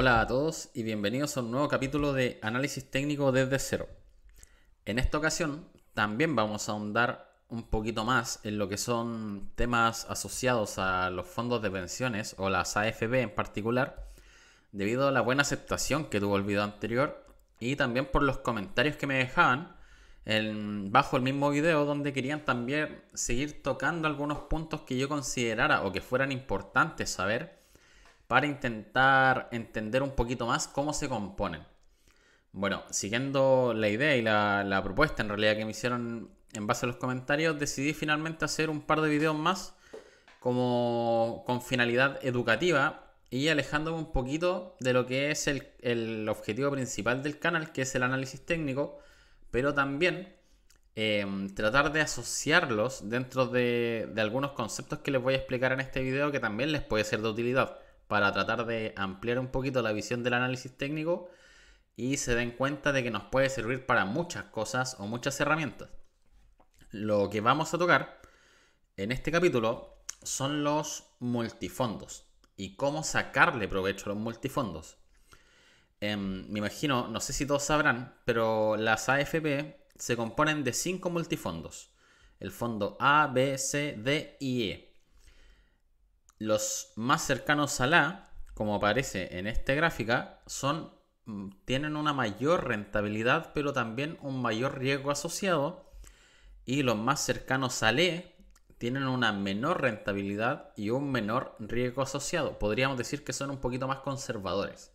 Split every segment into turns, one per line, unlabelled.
Hola a todos y bienvenidos a un nuevo capítulo de Análisis Técnico desde cero. En esta ocasión también vamos a ahondar un poquito más en lo que son temas asociados a los fondos de pensiones o las AFB en particular, debido a la buena aceptación que tuvo el video anterior y también por los comentarios que me dejaban bajo el mismo video donde querían también seguir tocando algunos puntos que yo considerara o que fueran importantes saber para intentar entender un poquito más cómo se componen. Bueno, siguiendo la idea y la, propuesta en realidad que me hicieron en base a los comentarios, decidí finalmente hacer un par de videos más como con finalidad educativa y alejándome un poquito de lo que es el, objetivo principal del canal, que es el análisis técnico, pero también em, tratar de asociarlos dentro de, de algunos conceptos que les voy a explicar en este video que también les puede ser de utilidad para tratar de ampliar un poquito la visión del análisis técnico y se den cuenta de que nos puede servir para muchas cosas o muchas herramientas. Lo que vamos a tocar en este capítulo son los multifondos y cómo sacarle provecho a los multifondos. Em, me imagino, no sé si todos sabrán, pero las AFP se componen de cinco multifondos. El fondo A, B, C, D y E. Los más cercanos a la, como aparece en esta gráfica, son, mm, tienen una mayor rentabilidad, pero también un mayor riesgo asociado. Y los más cercanos a E tienen una menor rentabilidad y un menor riesgo asociado. Podríamos decir que son un poquito más conservadores.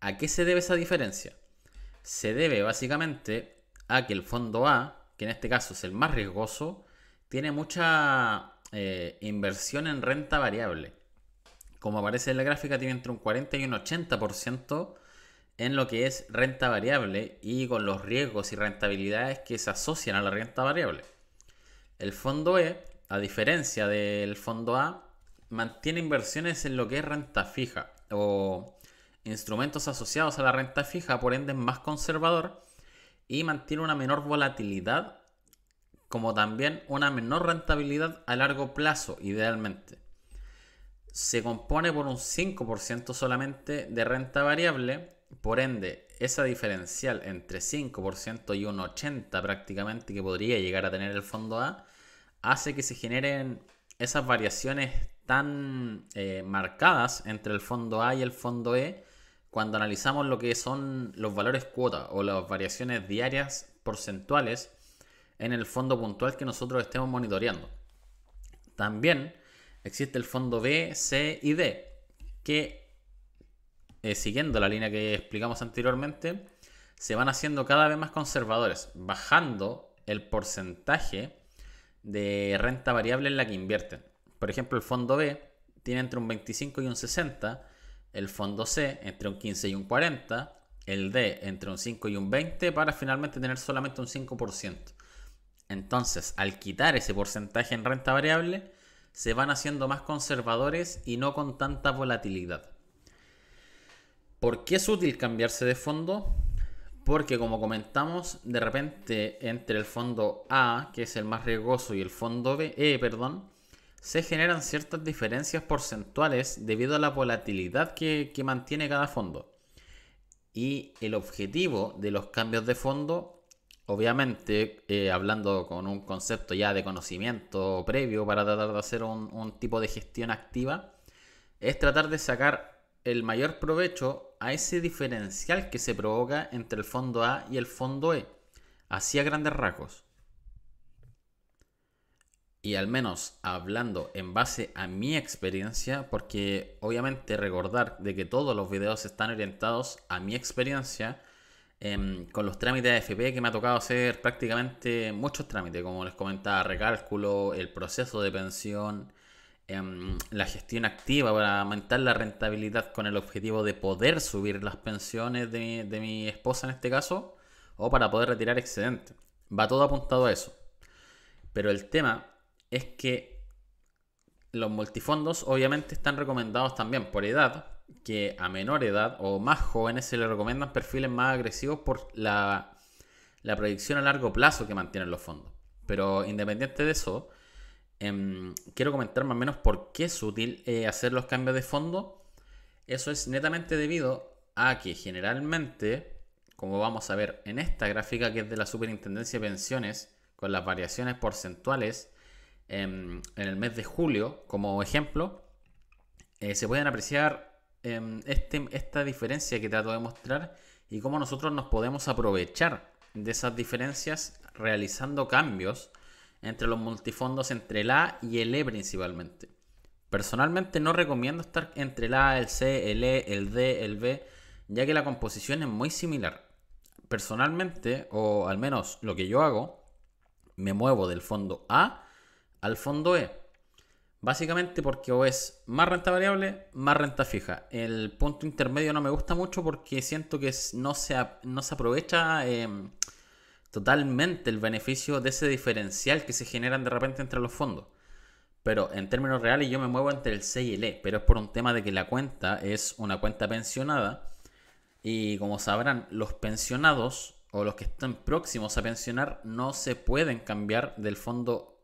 ¿A qué se debe esa diferencia? Se debe básicamente a que el fondo A, que en este caso es el más riesgoso, tiene mucha eh, inversión en renta variable. Como aparece en la gráfica, tiene entre un 40 y un 80% en lo que es renta variable y con los riesgos y rentabilidades que se asocian a la renta variable. El fondo E, a diferencia del fondo A, mantiene inversiones en lo que es renta fija o instrumentos asociados a la renta fija, por ende es más conservador y mantiene una menor volatilidad como también una menor rentabilidad a largo plazo, idealmente. Se compone por un 5% solamente de renta variable, por ende, esa diferencial entre 5% y un 80% prácticamente que podría llegar a tener el fondo A, hace que se generen esas variaciones tan eh, marcadas entre el fondo A y el fondo E cuando analizamos lo que son los valores cuota o las variaciones diarias porcentuales en el fondo puntual que nosotros estemos monitoreando. También existe el fondo B, C y D, que eh, siguiendo la línea que explicamos anteriormente, se van haciendo cada vez más conservadores, bajando el porcentaje de renta variable en la que invierten. Por ejemplo, el fondo B tiene entre un 25 y un 60, el fondo C entre un 15 y un 40, el D entre un 5 y un 20 para finalmente tener solamente un 5%. Entonces, al quitar ese porcentaje en renta variable, se van haciendo más conservadores y no con tanta volatilidad. ¿Por qué es útil cambiarse de fondo? Porque como comentamos, de repente entre el fondo A, que es el más riesgoso, y el fondo B, E, perdón, se generan ciertas diferencias porcentuales debido a la volatilidad que, que mantiene cada fondo. Y el objetivo de los cambios de fondo obviamente, eh, hablando con un concepto ya de conocimiento previo para tratar de hacer un, tipo de gestión activa, es tratar de sacar el mayor provecho a ese diferencial que se provoca entre el fondo A y el fondo E, así a grandes rasgos. Y al menos hablando en base a mi experiencia, porque obviamente recordar de que todos los videos están orientados a mi experiencia, Em, con los trámites de AFP que me ha tocado hacer prácticamente muchos trámites, como les comentaba, recálculo, el proceso de pensión, em, la gestión activa para aumentar la rentabilidad con el objetivo de poder subir las pensiones de, de mi esposa en este caso, o para poder retirar excedente. Va todo apuntado a eso. Pero el tema es que los multifondos obviamente están recomendados también por edad, que a menor edad o más jóvenes se les recomiendan perfiles más agresivos por la, la proyección a largo plazo que mantienen los fondos. Pero independiente de eso, em, quiero comentar más o menos por qué es útil eh, hacer los cambios de fondo Eso es netamente debido a que generalmente, como vamos a ver en esta gráfica que es de la Superintendencia de Pensiones, con las variaciones porcentuales en, el mes de julio, como ejemplo, eh, se pueden apreciar em, este, esta diferencia que trato de mostrar y cómo nosotros nos podemos aprovechar de esas diferencias realizando cambios entre los multifondos entre el A y el E principalmente. Personalmente no recomiendo estar entre el A, el C, el E, el D, el B, ya que la composición es muy similar. Personalmente, o al menos lo que yo hago, me muevo del fondo A al fondo E. Básicamente porque o es más renta variable, más renta fija. El punto intermedio no me gusta mucho porque siento que no se, no se aprovecha em, totalmente el beneficio de ese diferencial que se generan de repente entre los fondos. Pero en términos reales yo me muevo entre el C y el E, pero es por un tema de que la cuenta es una cuenta pensionada y como sabrán, los pensionados o los que están próximos a pensionar no se pueden cambiar del fondo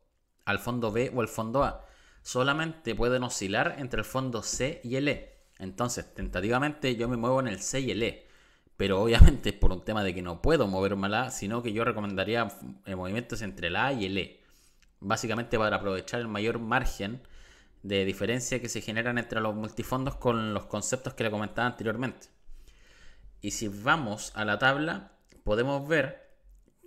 al fondo B o al fondo A. Solamente pueden oscilar entre el fondo C y el E. Entonces, tentativamente yo me muevo en el C y el E pero obviamente es por un tema de que no puedo moverme al A, sino que yo recomendaría eh, movimientos entre el A y el E. Básicamente para aprovechar el mayor margen de diferencia que se generan entre los multifondos con los conceptos que le comentaba anteriormente. Y si vamos a la tabla, podemos ver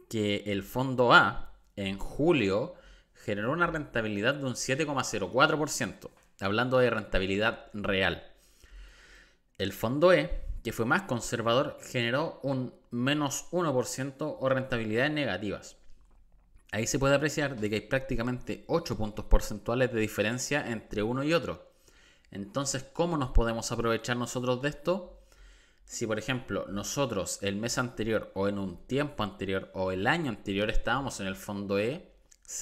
que el fondo A en julio generó una rentabilidad de un 7,04%, hablando de rentabilidad real. El fondo E que fue más conservador, generó un menos 1% o rentabilidades negativas. Ahí se puede apreciar de que hay prácticamente 8 puntos porcentuales de diferencia entre uno y otro. Entonces, ¿cómo nos podemos aprovechar nosotros de esto? Si, por ejemplo, nosotros el mes anterior o en un tiempo anterior o el año anterior estábamos en el fondo E,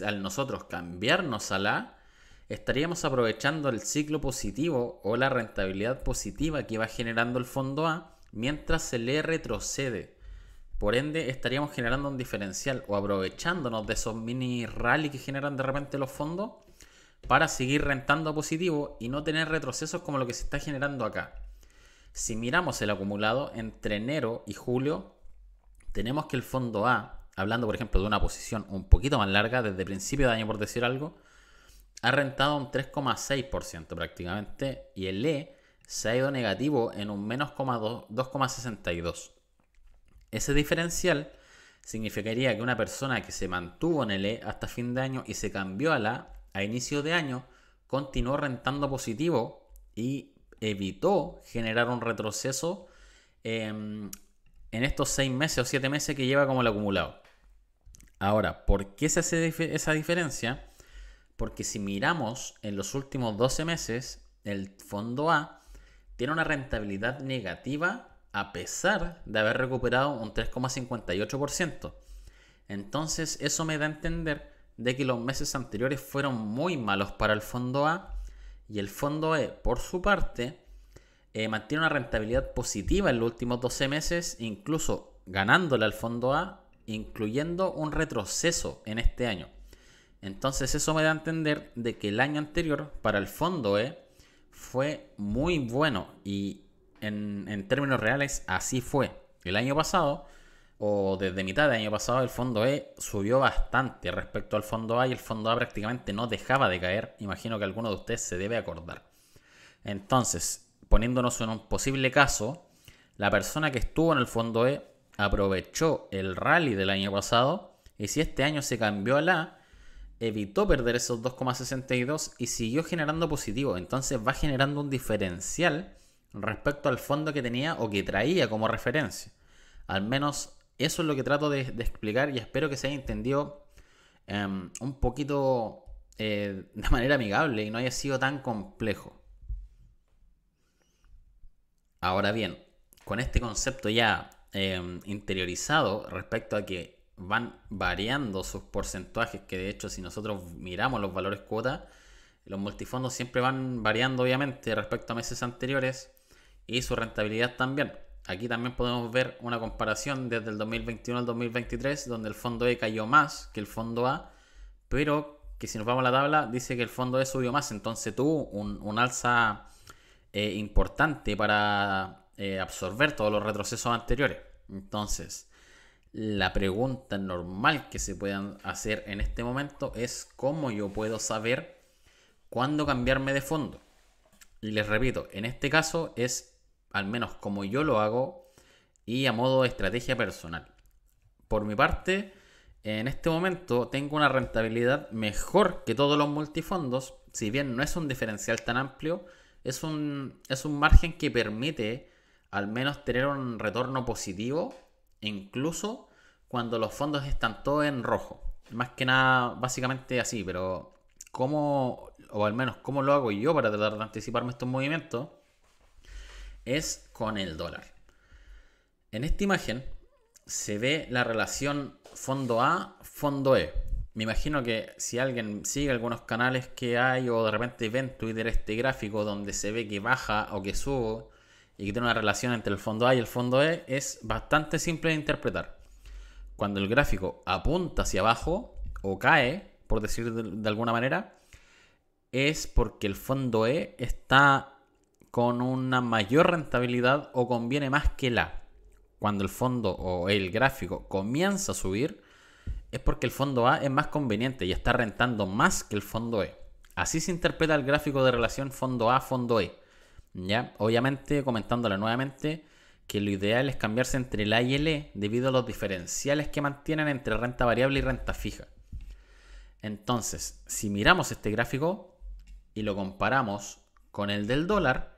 al nosotros cambiarnos a la estaríamos aprovechando el ciclo positivo o la rentabilidad positiva que va generando el fondo A mientras se le retrocede. Por ende, estaríamos generando un diferencial o aprovechándonos de esos mini rally que generan de repente los fondos para seguir rentando a positivo y no tener retrocesos como lo que se está generando acá. Si miramos el acumulado entre enero y julio, tenemos que el fondo A, hablando por ejemplo de una posición un poquito más larga, desde principio de año por decir algo, ha rentado un 3,6% prácticamente y el E se ha ido negativo en un menos 2,62. Ese diferencial significaría que una persona que se mantuvo en el E hasta fin de año y se cambió a la a inicio de año continuó rentando positivo y evitó generar un retroceso em, en estos 6 meses o 7 meses que lleva como el acumulado. Ahora, ¿por qué se hace esa diferencia? Porque si miramos en los últimos 12 meses, el fondo A tiene una rentabilidad negativa a pesar de haber recuperado un 3,58%. Entonces eso me da a entender de que los meses anteriores fueron muy malos para el fondo A y el fondo E, por su parte, eh, mantiene una rentabilidad positiva en los últimos 12 meses, incluso ganándole al fondo A, incluyendo un retroceso en este año. Entonces eso me da a entender de que el año anterior para el fondo E fue muy bueno y en, términos reales así fue. El año pasado o desde mitad del año pasado el fondo E subió bastante respecto al fondo A y el fondo A prácticamente no dejaba de caer. Imagino que alguno de ustedes se debe acordar. Entonces, poniéndonos en un posible caso, la persona que estuvo en el fondo E aprovechó el rally del año pasado y si este año se cambió a la evitó perder esos 2,62 y siguió generando positivo. Entonces va generando un diferencial respecto al fondo que tenía o que traía como referencia. Al menos eso es lo que trato de, explicar y espero que se haya entendido em, un poquito eh, de manera amigable y no haya sido tan complejo. Ahora bien, con este concepto ya em, interiorizado respecto a que van variando sus porcentajes, que de hecho si nosotros miramos los valores cuota, los multifondos siempre van variando obviamente respecto a meses anteriores y su rentabilidad también. Aquí también podemos ver una comparación desde el 2021 al 2023, donde el fondo E cayó más que el fondo A, pero que si nos vamos a la tabla dice que el fondo E subió más, entonces tuvo un, alza eh, importante para eh, absorber todos los retrocesos anteriores. Entonces, la pregunta normal que se puedan hacer en este momento es cómo yo puedo saber cuándo cambiarme de fondo. Y les repito, en este caso es al menos como yo lo hago y a modo de estrategia personal. Por mi parte, en este momento tengo una rentabilidad mejor que todos los multifondos, si bien no es un diferencial tan amplio, es un, es un margen que permite al menos tener un retorno positivo, incluso cuando los fondos están todos en rojo. Más que nada, básicamente así, pero ¿cómo, o al menos cómo lo hago yo para tratar de anticiparme estos movimientos? Es con el dólar. En esta imagen se ve la relación fondo A, fondo E. Me imagino que si alguien sigue algunos canales que hay o de repente ve en Twitter este gráfico donde se ve que baja o que sube y que tiene una relación entre el fondo A y el fondo E, es bastante simple de interpretar. Cuando el gráfico apunta hacia abajo o cae, por decir de, alguna manera, es porque el fondo E está con una mayor rentabilidad o conviene más que la cuando el fondo o el gráfico comienza a subir, es porque el fondo A es más conveniente y está rentando más que el fondo E. Así se interpreta el gráfico de relación fondo A-fondo E. ¿Ya? Obviamente, comentándole nuevamente, que lo ideal es cambiarse entre el A y el E debido a los diferenciales que mantienen entre renta variable y renta fija. Entonces, si miramos este gráfico y lo comparamos con el del dólar,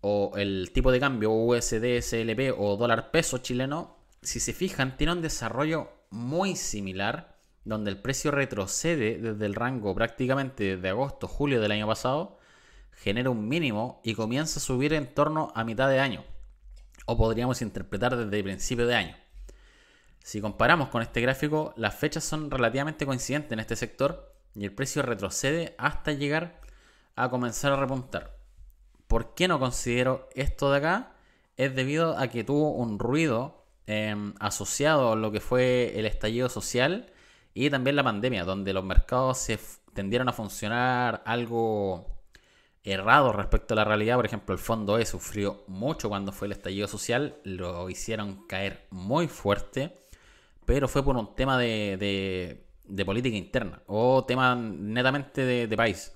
o el tipo de cambio USD, SLP o dólar peso chileno, si se fijan, tiene un desarrollo muy similar, donde el precio retrocede desde el rango prácticamente de agosto, julio del año pasado, genera un mínimo y comienza a subir en torno a mitad de año, o podríamos interpretar desde el principio de año. Si comparamos con este gráfico, las fechas son relativamente coincidentes en este sector y el precio retrocede hasta llegar a comenzar a repuntar. ¿Por qué no considero esto de acá? Es debido a que tuvo un ruido em, asociado a lo que fue el estallido social y también la pandemia, donde los mercados se tendieron a funcionar algo errado respecto a la realidad. Por ejemplo, el fondo E sufrió mucho cuando fue el estallido social, lo hicieron caer muy fuerte, pero fue por un tema de, política interna o tema netamente de, país.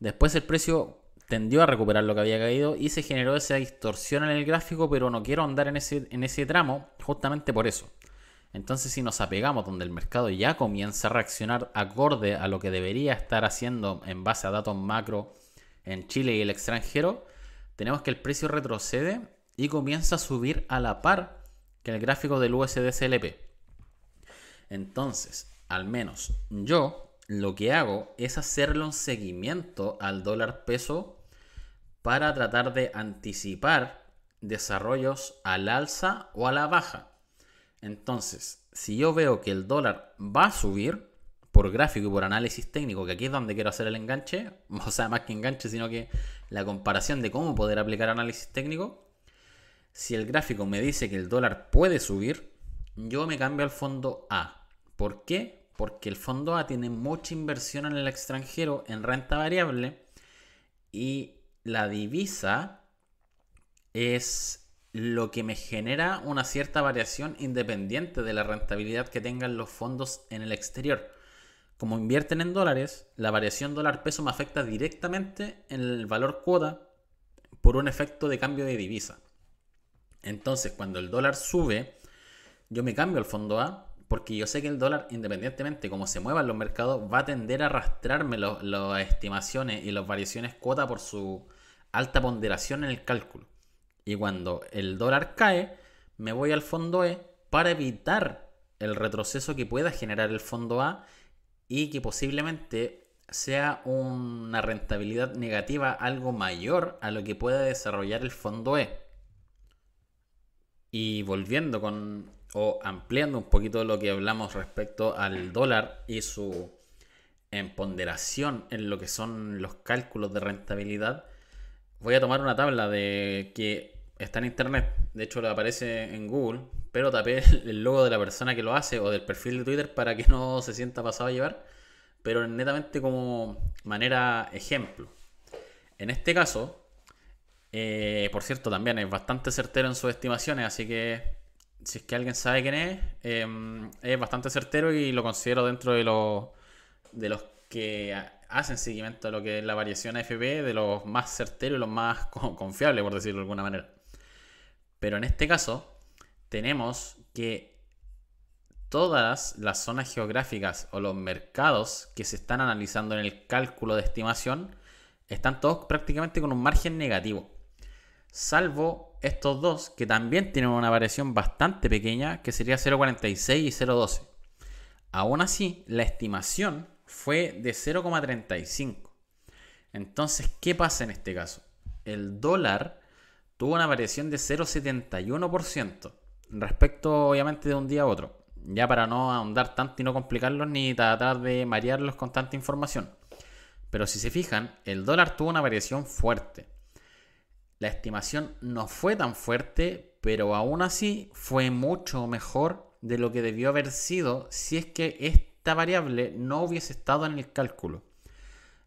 Después el precio tendió a recuperar lo que había caído y se generó esa distorsión en el gráfico, pero no quiero andar en ese tramo justamente por eso. Entonces si nos apegamos donde el mercado ya comienza a reaccionar acorde a lo que debería estar haciendo en base a datos macro en Chile y el extranjero, tenemos que el precio retrocede y comienza a subir a la par que el gráfico del USD CLP. Entonces, al menos yo lo que hago es hacerle un seguimiento al dólar peso para tratar de anticipar desarrollos al alza o a la baja. Entonces, si yo veo que el dólar va a subir por gráfico y por análisis técnico, que aquí es donde quiero hacer el enganche, o sea, más que enganche, sino que la comparación de cómo poder aplicar análisis técnico, si el gráfico me dice que el dólar puede subir, yo me cambio al fondo A. ¿Por qué? Porque el fondo A tiene mucha inversión en el extranjero en renta variable y la divisa es lo que me genera una cierta variación independiente de la rentabilidad que tengan los fondos en el exterior. Como invierten en dólares, la variación dólar-peso me afecta directamente en el valor cuota por un efecto de cambio de divisa. Entonces, cuando el dólar sube, yo me cambio al fondo A porque yo sé que el dólar, independientemente de cómo se muevan los mercados, va a tender a arrastrarme las estimaciones y las variaciones cuota por su alta ponderación en el cálculo. Y cuando el dólar cae, me voy al fondo E para evitar el retroceso que pueda generar el fondo A y que posiblemente sea una rentabilidad negativa algo mayor a lo que pueda desarrollar el fondo E. Y volviendo con o ampliando un poquito lo que hablamos respecto al dólar y su ponderación en lo que son los cálculos de rentabilidad, voy a tomar una tabla de que está en internet, de hecho le aparece en Google, pero tapé el logo de la persona que lo hace o del perfil de Twitter para que no se sienta pasado a llevar, pero netamente como manera ejemplo. En este caso, Eh, por cierto, también es bastante certero en sus estimaciones, así que si es que alguien sabe quién es, em, es bastante certero y lo considero dentro de los, de los que hacen seguimiento a lo que es la variación AFP, de los más certeros y los más confiables, por decirlo de alguna manera. Pero en este caso, tenemos que todas las zonas geográficas o los mercados que se están analizando en el cálculo de estimación están todos prácticamente con un margen negativo. Salvo estos dos que también tienen una variación bastante pequeña que sería 0,46 y 0,12. Aún así, la estimación fue de 0,35. Entonces, ¿qué pasa en este caso? El dólar tuvo una variación de 0,71% respecto obviamente de un día a otro. Ya para no ahondar tanto y no complicarlos ni tratar de marearlos con tanta información. Pero si se fijan, el dólar tuvo una variación fuerte. La estimación no fue tan fuerte, pero aún así fue mucho mejor de lo que debió haber sido si es que esta variable no hubiese estado en el cálculo.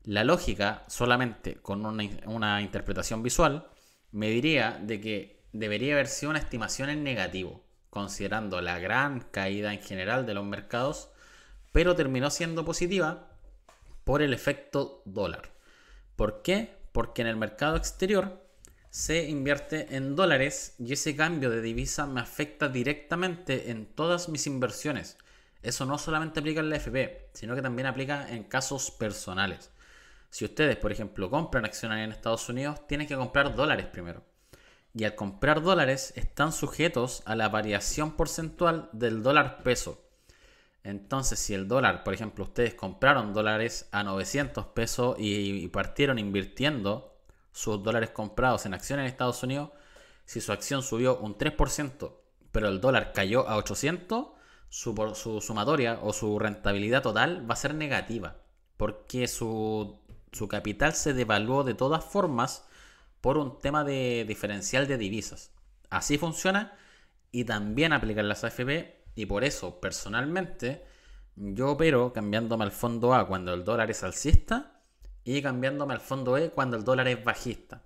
La lógica, solamente con una, una interpretación visual, me diría de que debería haber sido una estimación en negativo, considerando la gran caída en general de los mercados, pero terminó siendo positiva por el efecto dólar. ¿Por qué? Porque en el mercado exterior se invierte en dólares y ese cambio de divisa me afecta directamente en todas mis inversiones. Eso no solamente aplica en la FP, sino que también aplica en casos personales. Si ustedes, por ejemplo, compran acciones en Estados Unidos, tienen que comprar dólares primero. Y al comprar dólares están sujetos a la variación porcentual del dólar peso. Entonces, si el dólar, por ejemplo, ustedes compraron dólares a 900 pesos y, partieron invirtiendo sus dólares comprados en acciones en Estados Unidos, si su acción subió un 3%, pero el dólar cayó a 800, su, su sumatoria o su rentabilidad total va a ser negativa, porque su, su capital se devaluó de todas formas por un tema de diferencial de divisas. Así funciona y también aplican las AFP y por eso, personalmente, yo opero cambiándome al fondo A cuando el dólar es alcista y cambiándome al fondo E cuando el dólar es bajista.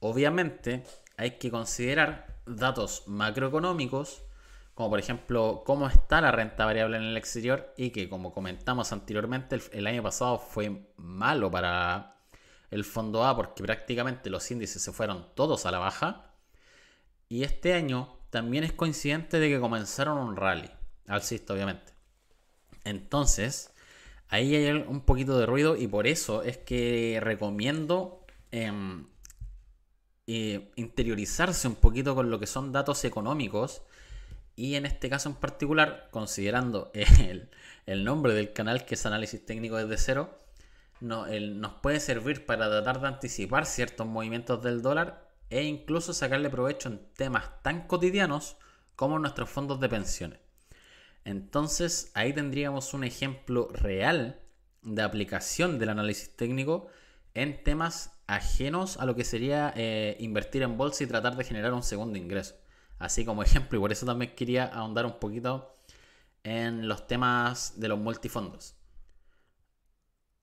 Obviamente, hay que considerar datos macroeconómicos, como por ejemplo cómo está la renta variable en el exterior y que como comentamos anteriormente, el, año pasado fue malo para el fondo A porque prácticamente los índices se fueron todos a la baja. Y este año también es coincidente de que comenzaron un rally, alcista obviamente. Entonces, ahí hay un poquito de ruido y por eso es que recomiendo em, eh, interiorizarse un poquito con lo que son datos económicos y en este caso en particular, considerando el, nombre del canal que es análisis técnico desde cero, no, nos puede servir para tratar de anticipar ciertos movimientos del dólar e incluso sacarle provecho en temas tan cotidianos como nuestros fondos de pensiones. Entonces ahí tendríamos un ejemplo real de aplicación del análisis técnico en temas ajenos a lo que sería eh, invertir en bolsa y tratar de generar un segundo ingreso. Así como ejemplo, y por eso también quería ahondar un poquito en los temas de los multifondos.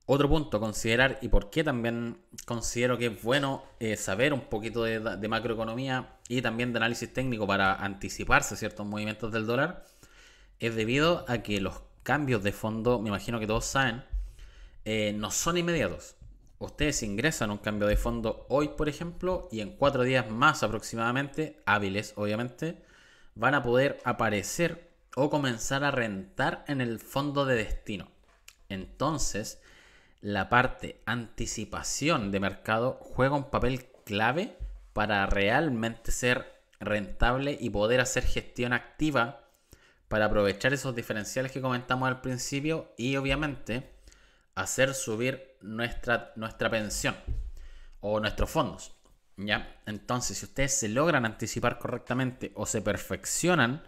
Otro punto a considerar y por qué también considero que es bueno eh, saber un poquito de, macroeconomía y también de análisis técnico para anticiparse ciertos movimientos del dólar es debido a que los cambios de fondo, me imagino que todos saben, eh, no son inmediatos. Ustedes ingresan un cambio de fondo hoy, por ejemplo, y en cuatro días más aproximadamente, hábiles obviamente, van a poder aparecer o comenzar a rentar en el fondo de destino. Entonces, la parte anticipación de mercado juega un papel clave para realmente ser rentable y poder hacer gestión activa para aprovechar esos diferenciales que comentamos al principio y obviamente hacer subir nuestra, nuestra pensión o nuestros fondos. ¿ya? Entonces, si ustedes se logran anticipar correctamente o se perfeccionan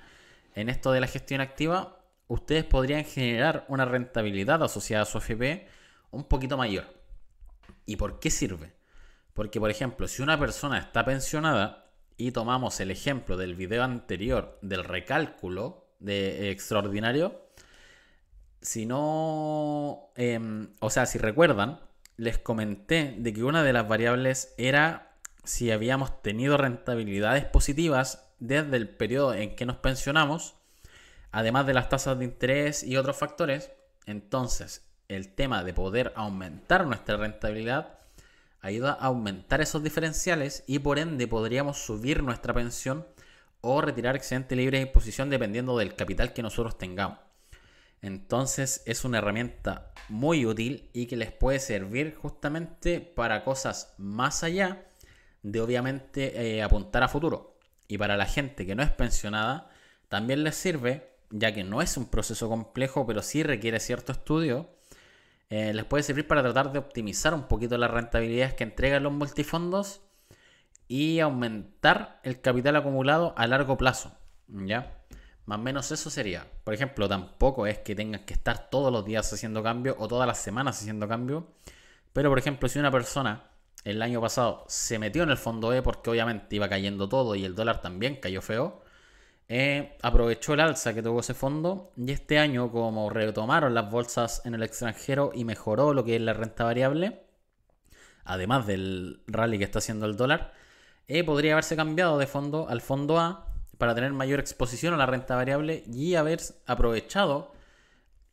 en esto de la gestión activa, ustedes podrían generar una rentabilidad asociada a su FP un poquito mayor. ¿Y por qué sirve? Porque, por ejemplo, si una persona está pensionada y tomamos el ejemplo del video anterior del recálculo de extraordinario, si no, em, o sea, si recuerdan, les comenté de que una de las variables era si habíamos tenido rentabilidades positivas desde el periodo en que nos pensionamos, además de las tasas de interés y otros factores. Entonces, el tema de poder aumentar nuestra rentabilidad ayuda a aumentar esos diferenciales y por ende podríamos subir nuestra pensión o retirar excedente libre de imposición dependiendo del capital que nosotros tengamos. Entonces es una herramienta muy útil y que les puede servir justamente para cosas más allá de obviamente eh, apuntar a futuro. Y para la gente que no es pensionada, también les sirve, ya que no es un proceso complejo, pero sí requiere cierto estudio, eh, les puede servir para tratar de optimizar un poquito las rentabilidades que entregan los multifondos y aumentar el capital acumulado a largo plazo. ¿Ya? Más o menos eso sería. Por ejemplo, tampoco es que tengas que estar todos los días haciendo cambio o todas las semanas haciendo cambio. Pero, por ejemplo, si una persona el año pasado se metió en el fondo E porque obviamente iba cayendo todo y el dólar también cayó feo, eh, aprovechó el alza que tuvo ese fondo y este año como retomaron las bolsas en el extranjero y mejoró lo que es la renta variable, además del rally que está haciendo el dólar, eh, podría haberse cambiado de fondo al fondo A para tener mayor exposición a la renta variable y haber aprovechado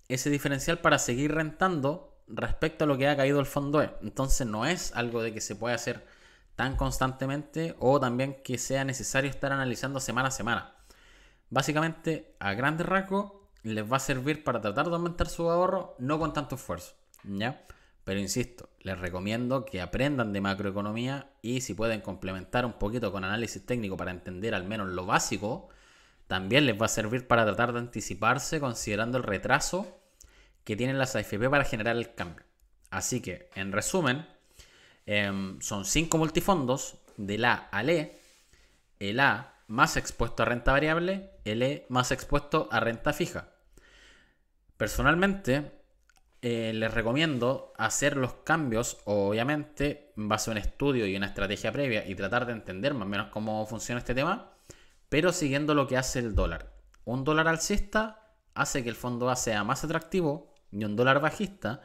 ese diferencial para seguir rentando respecto a lo que ha caído el fondo E. Entonces no es algo de que se pueda hacer tan constantemente o también que sea necesario estar analizando semana a semana. Básicamente, a grandes rasgos, les va a servir para tratar de aumentar su ahorro, no con tanto esfuerzo. ¿Ya? Pero insisto, les recomiendo que aprendan de macroeconomía y si pueden complementar un poquito con análisis técnico para entender al menos lo básico, también les va a servir para tratar de anticiparse considerando el retraso que tienen las AFP para generar el cambio. Así que, en resumen, em, son cinco multifondos del A al E. El A más expuesto a renta variable, el E más expuesto a renta fija. Personalmente, eh, les recomiendo hacer los cambios, obviamente, en base a un estudio y una estrategia previa y tratar de entender más o menos cómo funciona este tema, pero siguiendo lo que hace el dólar. Un dólar alcista hace que el fondo A sea más atractivo y un dólar bajista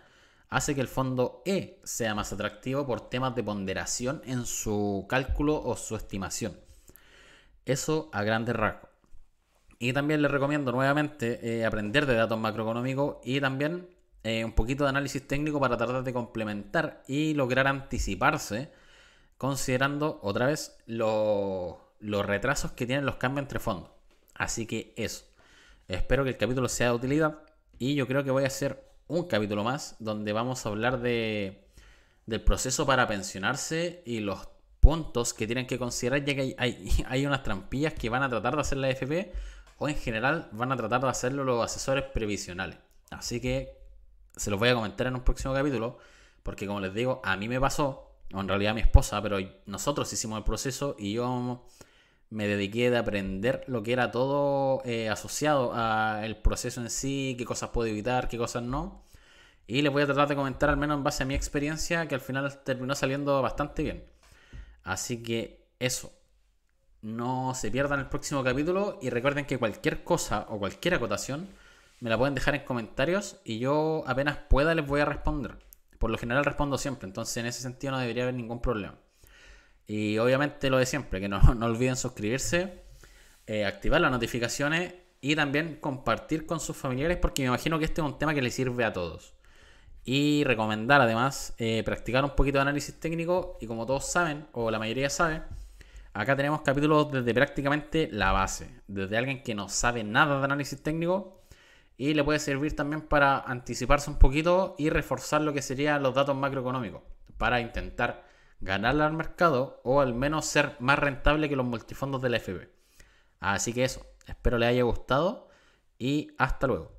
hace que el fondo E sea más atractivo por temas de ponderación en su cálculo o su estimación. Eso a grandes rasgos. Y también les recomiendo nuevamente eh, aprender de datos macroeconómicos y también eh, un poquito de análisis técnico para tratar de complementar y lograr anticiparse, considerando otra vez los retrasos que tienen los cambios entre fondos. Así que eso. Espero que el capítulo sea de utilidad y yo creo que voy a hacer un capítulo más donde vamos a hablar de, del proceso para pensionarse y los puntos que tienen que considerar ya que hay, hay, unas trampillas que van a tratar de hacer la FP o en general van a tratar de hacerlo los asesores previsionales. Así que se los voy a comentar en un próximo capítulo, porque como les digo, a mí me pasó, o en realidad a mi esposa, pero nosotros hicimos el proceso y yo me dediqué de aprender lo que era todo eh, asociado al proceso en sí, qué cosas puedo evitar, qué cosas no. Y les voy a tratar de comentar al menos en base a mi experiencia, que al final terminó saliendo bastante bien. Así que eso. No se pierdan el próximo capítulo y recuerden que cualquier cosa o cualquier acotación me la pueden dejar en comentarios y yo apenas pueda les voy a responder. Por lo general respondo siempre, entonces en ese sentido no debería haber ningún problema. Y obviamente lo de siempre, que no, olviden suscribirse, eh, activar las notificaciones y también compartir con sus familiares porque me imagino que este es un tema que les sirve a todos. Y recomendar además eh, practicar un poquito de análisis técnico y como todos saben, o la mayoría sabe, acá tenemos capítulos desde prácticamente la base, desde alguien que no sabe nada de análisis técnico y le puede servir también para anticiparse un poquito y reforzar lo que serían los datos macroeconómicos para intentar ganarle al mercado o al menos ser más rentable que los multifondos de la FB. Así que eso, espero les haya gustado y hasta luego.